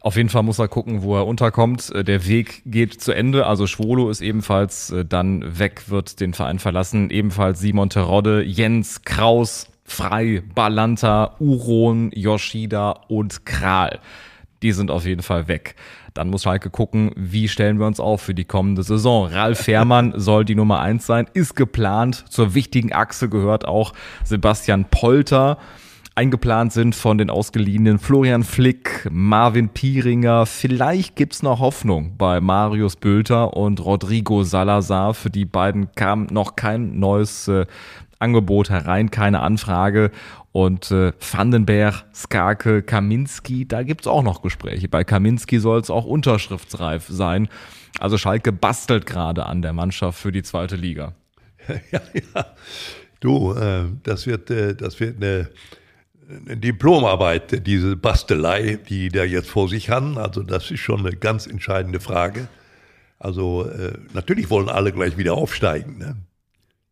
Auf jeden Fall muss er gucken, wo er unterkommt. Äh, der Weg geht zu Ende. Also Schwolo ist ebenfalls äh, dann weg, wird den Verein verlassen. Ebenfalls Simon Terodde, Jens Kraus, Frei, Balanta, Uron, Yoshida und Kral. Die sind auf jeden Fall weg. Dann muss Schalke gucken, wie stellen wir uns auf für die kommende Saison. Ralf Fährmann soll die Nummer eins sein, ist geplant. Zur wichtigen Achse gehört auch Sebastian Polter. eingeplant sind von den ausgeliehenen Florian Flick, Marvin Pieringer. Vielleicht gibt's noch Hoffnung bei Marius Bülter und Rodrigo Salazar. Für die beiden kam noch kein neues äh, Angebot herein, keine Anfrage. Und äh, Vandenberg, Skarke, Kaminski, da gibt's auch noch Gespräche. Bei Kaminski soll es auch unterschriftsreif sein. Also Schalke bastelt gerade an der Mannschaft für die zweite Liga. Ja, ja. Du, äh, das wird, äh, das wird eine, eine Diplomarbeit, diese Bastelei, die da jetzt vor sich haben. Also das ist schon eine ganz entscheidende Frage. Also äh, natürlich wollen alle gleich wieder aufsteigen. Ne?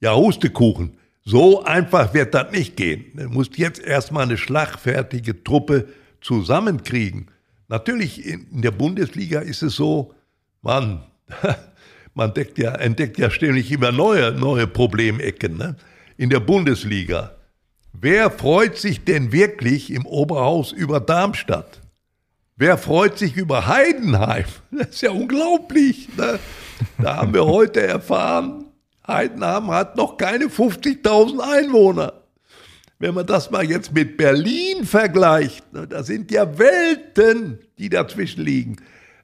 Ja, Hustekuchen. So einfach wird das nicht gehen. Du musst jetzt erstmal eine schlagfertige Truppe zusammenkriegen. Natürlich in der Bundesliga ist es so, man, man entdeckt ja, entdeckt ja ständig immer neue, neue Problemecken. Ne? In der Bundesliga. Wer freut sich denn wirklich im Oberhaus über Darmstadt? Wer freut sich über Heidenheim? Das ist ja unglaublich. Ne? Da haben wir heute erfahren, Heidenheim hat noch keine 50.000 Einwohner. Wenn man das mal jetzt mit Berlin vergleicht, ne, da sind ja Welten, die dazwischen liegen.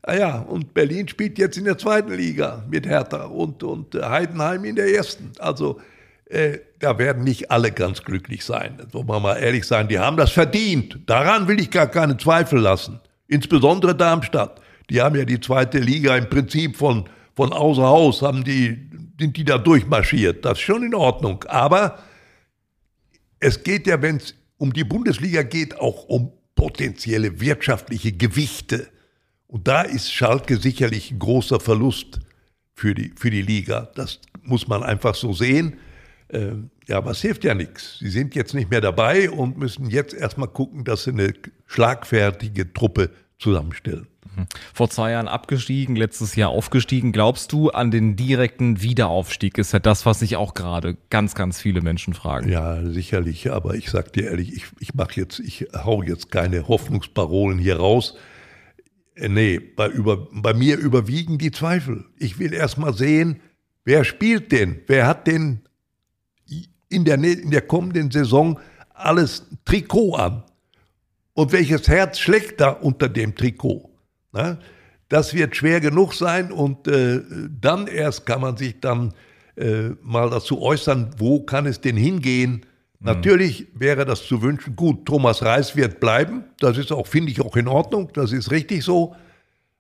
Ah und Berlin spielt jetzt in der zweiten Liga mit Hertha und, und Heidenheim in der ersten. Also äh, da werden nicht alle ganz glücklich sein. So man mal ehrlich sein, die haben das verdient. Daran will ich gar keine Zweifel lassen. Insbesondere Darmstadt. Die haben ja die zweite Liga im Prinzip von, von außer Haus, haben die sind die da durchmarschiert. Das ist schon in Ordnung. Aber es geht ja, wenn es um die Bundesliga geht, auch um potenzielle wirtschaftliche Gewichte. Und da ist Schalke sicherlich ein großer Verlust für die, für die Liga. Das muss man einfach so sehen. Ähm, ja, aber es hilft ja nichts. Sie sind jetzt nicht mehr dabei und müssen jetzt erstmal gucken, dass sie eine schlagfertige Truppe zusammenstellen. Mhm. Vor zwei Jahren abgestiegen, letztes Jahr aufgestiegen. Glaubst du an den direkten Wiederaufstieg? Ist ja das, was sich auch gerade ganz, ganz viele Menschen fragen. Ja, sicherlich. Aber ich sag dir ehrlich, ich, ich mache jetzt, ich hau jetzt keine Hoffnungsparolen hier raus. Äh, nee, bei, über, bei mir überwiegen die Zweifel. Ich will erst mal sehen, wer spielt denn? Wer hat denn in der, in der kommenden Saison alles Trikot an? Und welches Herz schlägt da unter dem Trikot? Na? Das wird schwer genug sein und äh, dann erst kann man sich dann äh, mal dazu äußern, wo kann es denn hingehen. Mhm. Natürlich wäre das zu wünschen. Gut, Thomas Reis wird bleiben. Das ist auch, finde ich, auch in Ordnung. Das ist richtig so.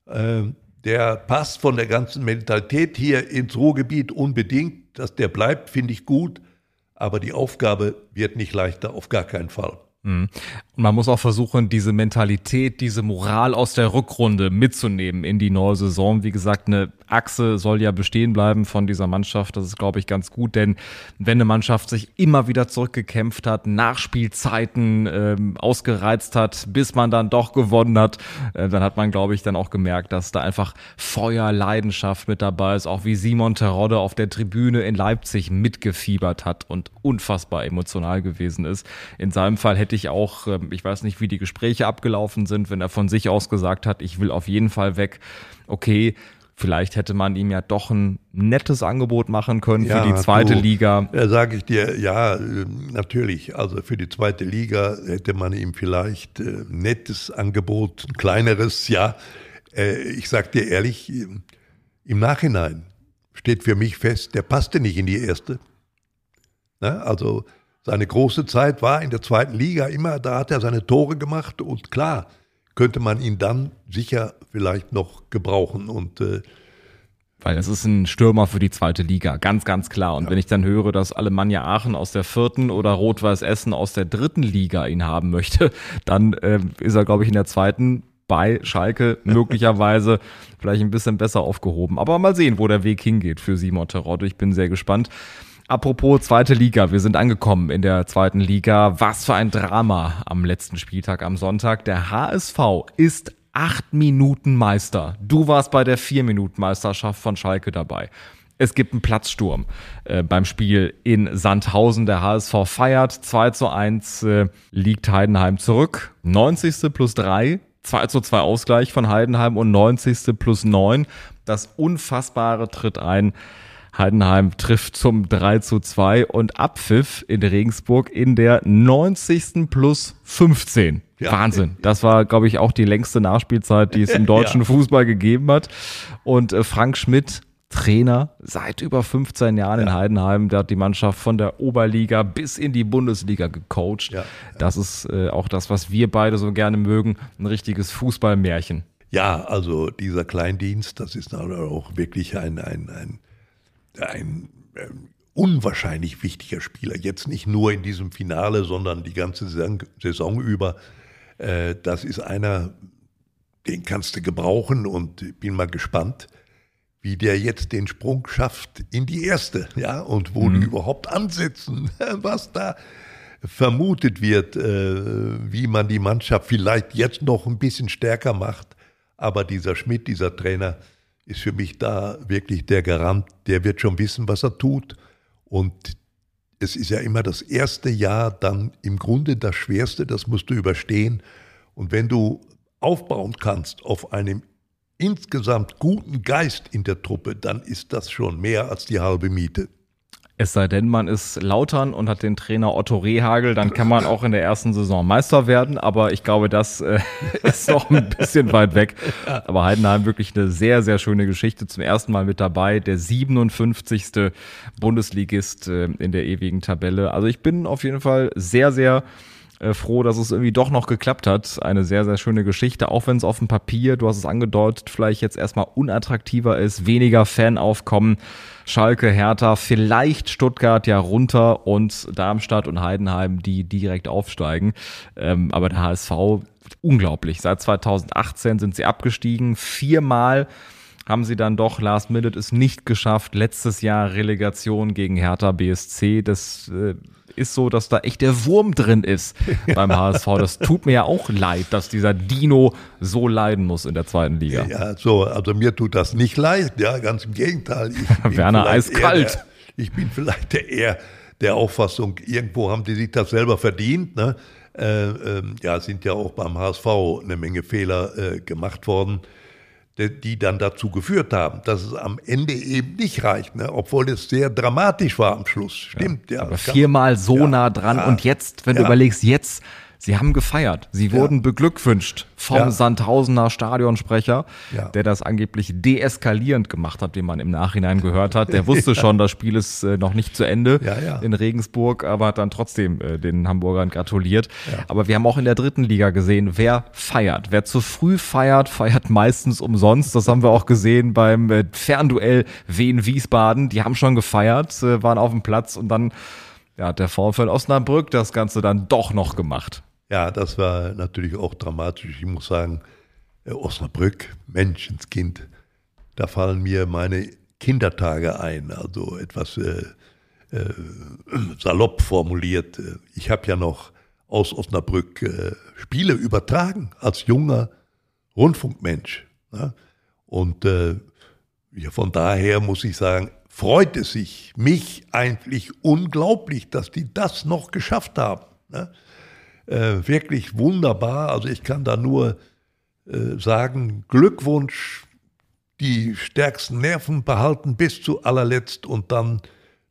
Äh, der passt von der ganzen Mentalität hier ins Ruhrgebiet unbedingt. Dass der bleibt, finde ich gut. Aber die Aufgabe wird nicht leichter, auf gar keinen Fall. Mhm. Und man muss auch versuchen, diese Mentalität, diese Moral aus der Rückrunde mitzunehmen in die neue Saison. Wie gesagt, eine Achse soll ja bestehen bleiben von dieser Mannschaft. Das ist, glaube ich, ganz gut, denn wenn eine Mannschaft sich immer wieder zurückgekämpft hat, Nachspielzeiten ähm, ausgereizt hat, bis man dann doch gewonnen hat, äh, dann hat man, glaube ich, dann auch gemerkt, dass da einfach Feuer, Leidenschaft mit dabei ist, auch wie Simon Terodde auf der Tribüne in Leipzig mitgefiebert hat und unfassbar emotional gewesen ist. In seinem Fall hätte ich auch, ähm, ich weiß nicht, wie die Gespräche abgelaufen sind, wenn er von sich aus gesagt hat, ich will auf jeden Fall weg. Okay, Vielleicht hätte man ihm ja doch ein nettes Angebot machen können ja, für die zweite du, Liga. Ja, sage ich dir, ja, natürlich. Also für die zweite Liga hätte man ihm vielleicht ein äh, nettes Angebot, ein kleineres, ja. Äh, ich sag dir ehrlich, im Nachhinein steht für mich fest, der passte nicht in die erste. Ne? Also seine große Zeit war in der zweiten Liga immer, da hat er seine Tore gemacht und klar, könnte man ihn dann sicher vielleicht noch gebrauchen. Und äh, weil es ist ein Stürmer für die zweite Liga, ganz, ganz klar. Und ja. wenn ich dann höre, dass Alemannia Aachen aus der vierten oder Rot-Weiß Essen aus der dritten Liga ihn haben möchte, dann äh, ist er, glaube ich, in der zweiten bei Schalke möglicherweise vielleicht ein bisschen besser aufgehoben. Aber mal sehen, wo der Weg hingeht für Simon Terodde. Ich bin sehr gespannt. Apropos zweite Liga, wir sind angekommen in der zweiten Liga. Was für ein Drama am letzten Spieltag am Sonntag. Der HSV ist acht Minuten Meister. Du warst bei der vier Minuten Meisterschaft von Schalke dabei. Es gibt einen Platzsturm äh, beim Spiel in Sandhausen. Der HSV feiert. 2 zu 1 äh, liegt Heidenheim zurück. 90. plus 3. 2 zu 2 Ausgleich von Heidenheim und 90. plus 9. Das Unfassbare tritt ein. Heidenheim trifft zum 3 zu 2 und Abpfiff in Regensburg in der 90. plus 15. Ja. Wahnsinn. Das war, glaube ich, auch die längste Nachspielzeit, die es im deutschen ja. Fußball gegeben hat. Und äh, Frank Schmidt, Trainer seit über 15 Jahren ja. in Heidenheim, der hat die Mannschaft von der Oberliga bis in die Bundesliga gecoacht. Ja. Das ist äh, auch das, was wir beide so gerne mögen, ein richtiges Fußballmärchen. Ja, also dieser Kleindienst, das ist auch wirklich ein, ein, ein ein äh, unwahrscheinlich wichtiger Spieler. Jetzt nicht nur in diesem Finale, sondern die ganze Saison, Saison über. Äh, das ist einer, den kannst du gebrauchen und bin mal gespannt, wie der jetzt den Sprung schafft in die erste, ja, und wo mhm. die überhaupt ansetzen, was da vermutet wird, äh, wie man die Mannschaft vielleicht jetzt noch ein bisschen stärker macht. Aber dieser Schmidt, dieser Trainer, ist für mich da wirklich der Garant, der wird schon wissen, was er tut. Und es ist ja immer das erste Jahr dann im Grunde das Schwerste, das musst du überstehen. Und wenn du aufbauen kannst auf einem insgesamt guten Geist in der Truppe, dann ist das schon mehr als die halbe Miete. Es sei denn, man ist Lautern und hat den Trainer Otto Rehagel, dann kann man auch in der ersten Saison Meister werden. Aber ich glaube, das äh, ist noch ein bisschen weit weg. Aber Heidenheim wirklich eine sehr, sehr schöne Geschichte. Zum ersten Mal mit dabei. Der 57. Bundesligist äh, in der ewigen Tabelle. Also ich bin auf jeden Fall sehr, sehr äh, froh, dass es irgendwie doch noch geklappt hat. Eine sehr, sehr schöne Geschichte, auch wenn es auf dem Papier, du hast es angedeutet, vielleicht jetzt erstmal unattraktiver ist, weniger Fanaufkommen. Schalke, Hertha, vielleicht Stuttgart ja runter und Darmstadt und Heidenheim, die direkt aufsteigen. Ähm, aber der HSV, unglaublich. Seit 2018 sind sie abgestiegen. Viermal haben sie dann doch Last Minute es nicht geschafft. Letztes Jahr Relegation gegen Hertha BSC. Das äh, ist so, dass da echt der Wurm drin ist beim HSV. Das tut mir ja auch leid, dass dieser Dino so leiden muss in der zweiten Liga. Ja, so, also mir tut das nicht leid, ja, ganz im Gegenteil. Werner eiskalt. Der, ich bin vielleicht der eher der Auffassung, irgendwo haben die sich das selber verdient. Ne? Äh, äh, ja, sind ja auch beim HSV eine Menge Fehler äh, gemacht worden die dann dazu geführt haben, dass es am Ende eben nicht reicht, ne? obwohl es sehr dramatisch war am Schluss. Stimmt, ja. ja aber viermal so ja, nah dran ja, und jetzt, wenn du überlegst, jetzt Sie haben gefeiert. Sie ja. wurden beglückwünscht vom ja. Sandhausener Stadionsprecher, ja. der das angeblich deeskalierend gemacht hat, den man im Nachhinein gehört hat. Der wusste schon, das Spiel ist äh, noch nicht zu Ende in Regensburg, aber hat dann trotzdem äh, den Hamburgern gratuliert. Aber wir haben auch in der dritten Liga gesehen, wer feiert. Wer zu früh feiert, feiert meistens umsonst. Das haben wir auch gesehen beim äh, Fernduell Wien-Wiesbaden. Die haben schon gefeiert, äh, waren auf dem Platz und dann ja, hat der VfL Osnabrück das Ganze dann doch noch gemacht. Ja, das war natürlich auch dramatisch. Ich muss sagen, äh, Osnabrück, Menschenskind, da fallen mir meine Kindertage ein. Also etwas äh, äh, salopp formuliert. Ich habe ja noch aus Osnabrück äh, Spiele übertragen als junger Rundfunkmensch. Ne? Und äh, ja, von daher muss ich sagen, freut es sich mich eigentlich unglaublich, dass die das noch geschafft haben. Ne? Äh, wirklich wunderbar. Also ich kann da nur äh, sagen, Glückwunsch, die stärksten Nerven behalten bis zu allerletzt und dann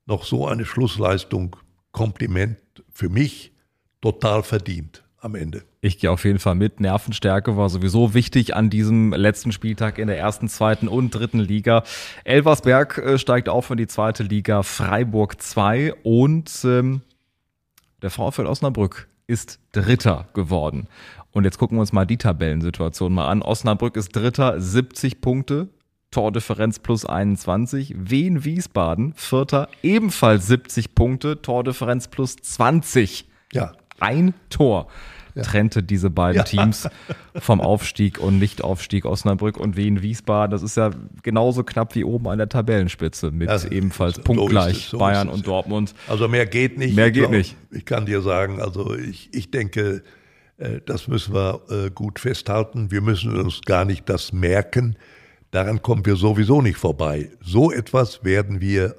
noch so eine Schlussleistung. Kompliment für mich, total verdient am Ende. Ich gehe auf jeden Fall mit. Nervenstärke war sowieso wichtig an diesem letzten Spieltag in der ersten, zweiten und dritten Liga. Elversberg äh, steigt auf in die zweite Liga, Freiburg 2 und ähm, der VfL Osnabrück ist Dritter geworden. Und jetzt gucken wir uns mal die Tabellensituation mal an. Osnabrück ist Dritter, 70 Punkte, Tordifferenz plus 21. Wien Wiesbaden, Vierter, ebenfalls 70 Punkte, Tordifferenz plus 20. Ja. Ein Tor ja. trennte diese beiden ja. Teams vom Aufstieg und Nichtaufstieg Osnabrück und Wien Wiesbaden. Das ist ja genauso knapp wie oben an der Tabellenspitze mit ja, ebenfalls so punktgleich so Bayern und Dortmund. Also mehr geht nicht. Mehr geht glaub, nicht. Ich kann dir sagen, also ich, ich denke, äh, das müssen wir äh, gut festhalten. Wir müssen uns gar nicht das merken. Daran kommen wir sowieso nicht vorbei. So etwas werden wir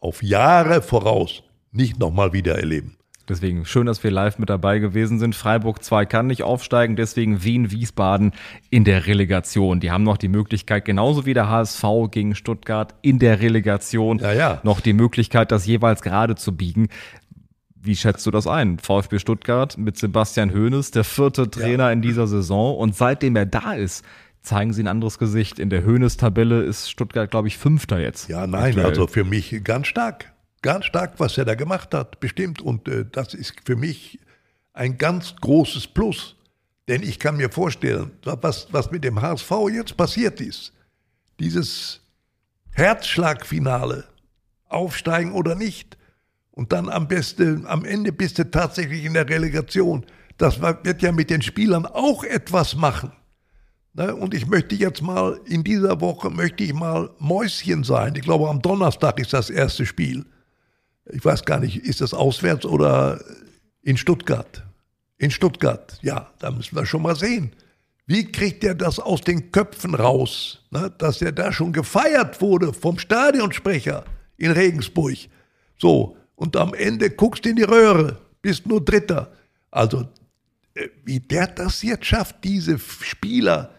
auf Jahre voraus nicht nochmal wieder erleben. Deswegen schön, dass wir live mit dabei gewesen sind. Freiburg 2 kann nicht aufsteigen, deswegen Wien Wiesbaden in der Relegation. Die haben noch die Möglichkeit, genauso wie der HSV gegen Stuttgart in der Relegation, ja, ja. noch die Möglichkeit, das jeweils gerade zu biegen. Wie schätzt du das ein? VfB Stuttgart mit Sebastian Hoeneß, der vierte Trainer ja. in dieser Saison. Und seitdem er da ist, zeigen sie ein anderes Gesicht. In der Hoeneß-Tabelle ist Stuttgart, glaube ich, Fünfter jetzt. Ja, nein, aktuell. also für mich ganz stark ganz stark, was er da gemacht hat, bestimmt. Und äh, das ist für mich ein ganz großes Plus. Denn ich kann mir vorstellen, was, was mit dem HSV jetzt passiert ist, dieses Herzschlagfinale, aufsteigen oder nicht, und dann am besten, am Ende bist du tatsächlich in der Relegation. Das wird ja mit den Spielern auch etwas machen. Ne? Und ich möchte jetzt mal, in dieser Woche möchte ich mal Mäuschen sein. Ich glaube, am Donnerstag ist das erste Spiel ich weiß gar nicht, ist das auswärts oder in Stuttgart? In Stuttgart, ja, da müssen wir schon mal sehen. Wie kriegt er das aus den Köpfen raus, ne, dass er da schon gefeiert wurde vom Stadionsprecher in Regensburg? So, und am Ende guckst du in die Röhre, bist nur Dritter. Also, äh, wie der das jetzt schafft, diese Spieler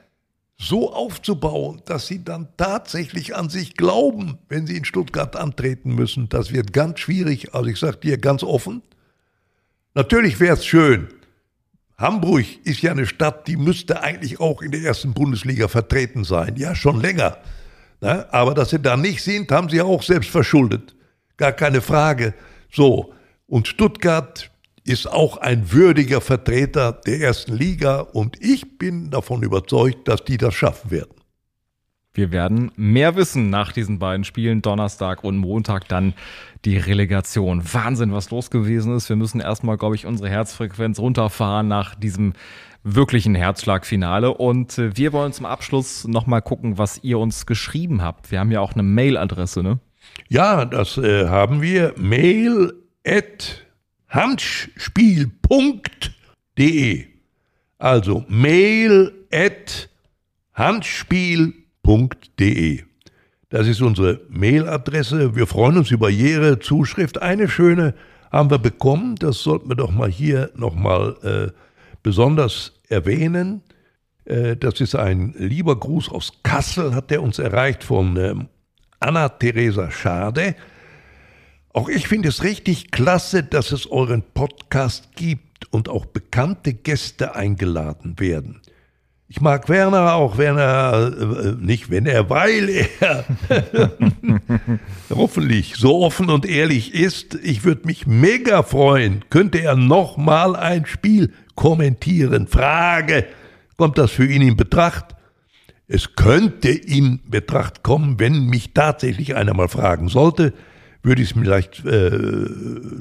so aufzubauen, dass sie dann tatsächlich an sich glauben, wenn sie in Stuttgart antreten müssen. Das wird ganz schwierig. Also ich sage dir ganz offen, natürlich wäre es schön. Hamburg ist ja eine Stadt, die müsste eigentlich auch in der ersten Bundesliga vertreten sein. Ja, schon länger. Ne? Aber dass sie da nicht sind, haben sie auch selbst verschuldet. Gar keine Frage. So. Und Stuttgart ist auch ein würdiger Vertreter der ersten Liga und ich bin davon überzeugt, dass die das schaffen werden. Wir werden mehr wissen nach diesen beiden Spielen, Donnerstag und Montag dann die Relegation. Wahnsinn, was los gewesen ist. Wir müssen erstmal, glaube ich, unsere Herzfrequenz runterfahren nach diesem wirklichen Herzschlagfinale. Und äh, wir wollen zum Abschluss nochmal gucken, was ihr uns geschrieben habt. Wir haben ja auch eine Mailadresse, ne? Ja, das äh, haben wir. Mail at handspiel.de. Also mail at handspiel.de. Das ist unsere Mailadresse. Wir freuen uns über jede Zuschrift. Eine schöne haben wir bekommen. Das sollten wir doch mal hier nochmal äh, besonders erwähnen. Äh, das ist ein lieber Gruß aus Kassel, hat der uns erreicht von äh, Anna-Theresa Schade. Auch ich finde es richtig klasse, dass es euren Podcast gibt und auch bekannte Gäste eingeladen werden. Ich mag Werner auch, wenn er, äh, nicht wenn er, weil er hoffentlich so offen und ehrlich ist. Ich würde mich mega freuen, könnte er nochmal ein Spiel kommentieren. Frage, kommt das für ihn in Betracht? Es könnte in Betracht kommen, wenn mich tatsächlich einer mal fragen sollte würde ich es mir vielleicht äh,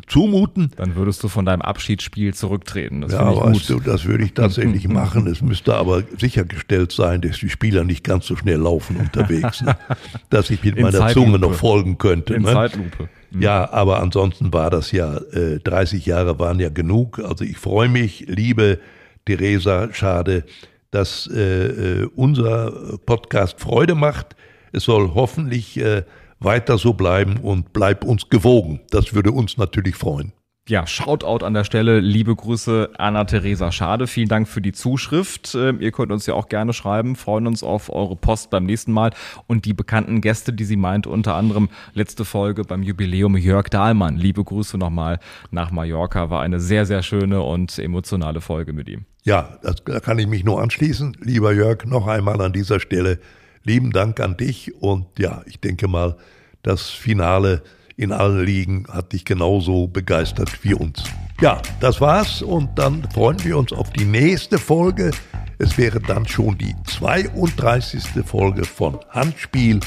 zumuten. Dann würdest du von deinem Abschiedsspiel zurücktreten. Das ja, weißt du, das würde ich tatsächlich machen. Es müsste aber sichergestellt sein, dass die Spieler nicht ganz so schnell laufen unterwegs, ne? dass ich mit In meiner Zeitlupe. Zunge noch folgen könnte. In ne? Zeitlupe. Mhm. Ja, aber ansonsten war das ja, äh, 30 Jahre waren ja genug. Also ich freue mich, liebe Theresa, schade, dass äh, äh unser Podcast Freude macht. Es soll hoffentlich äh, weiter so bleiben und bleib uns gewogen. Das würde uns natürlich freuen. Ja, Shoutout an der Stelle. Liebe Grüße, Anna-Theresa Schade. Vielen Dank für die Zuschrift. Ähm, ihr könnt uns ja auch gerne schreiben. Freuen uns auf eure Post beim nächsten Mal. Und die bekannten Gäste, die sie meint, unter anderem letzte Folge beim Jubiläum Jörg Dahlmann. Liebe Grüße nochmal nach Mallorca. War eine sehr, sehr schöne und emotionale Folge mit ihm. Ja, das, da kann ich mich nur anschließen. Lieber Jörg, noch einmal an dieser Stelle lieben Dank an dich und ja, ich denke mal, das Finale in allen Ligen hat dich genauso begeistert wie uns. Ja, das war's und dann freuen wir uns auf die nächste Folge. Es wäre dann schon die 32. Folge von Handspiel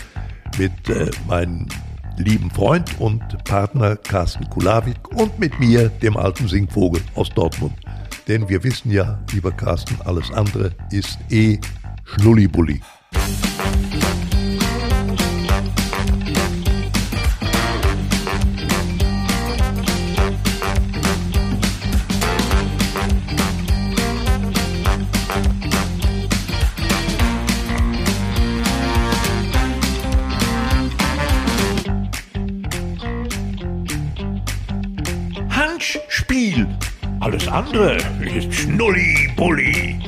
mit äh, meinem lieben Freund und Partner Carsten Kulawik und mit mir, dem alten Singvogel aus Dortmund. Denn wir wissen ja, lieber Carsten, alles andere ist eh Schnullibulli. Alles andere ist Schnulli-Bulli.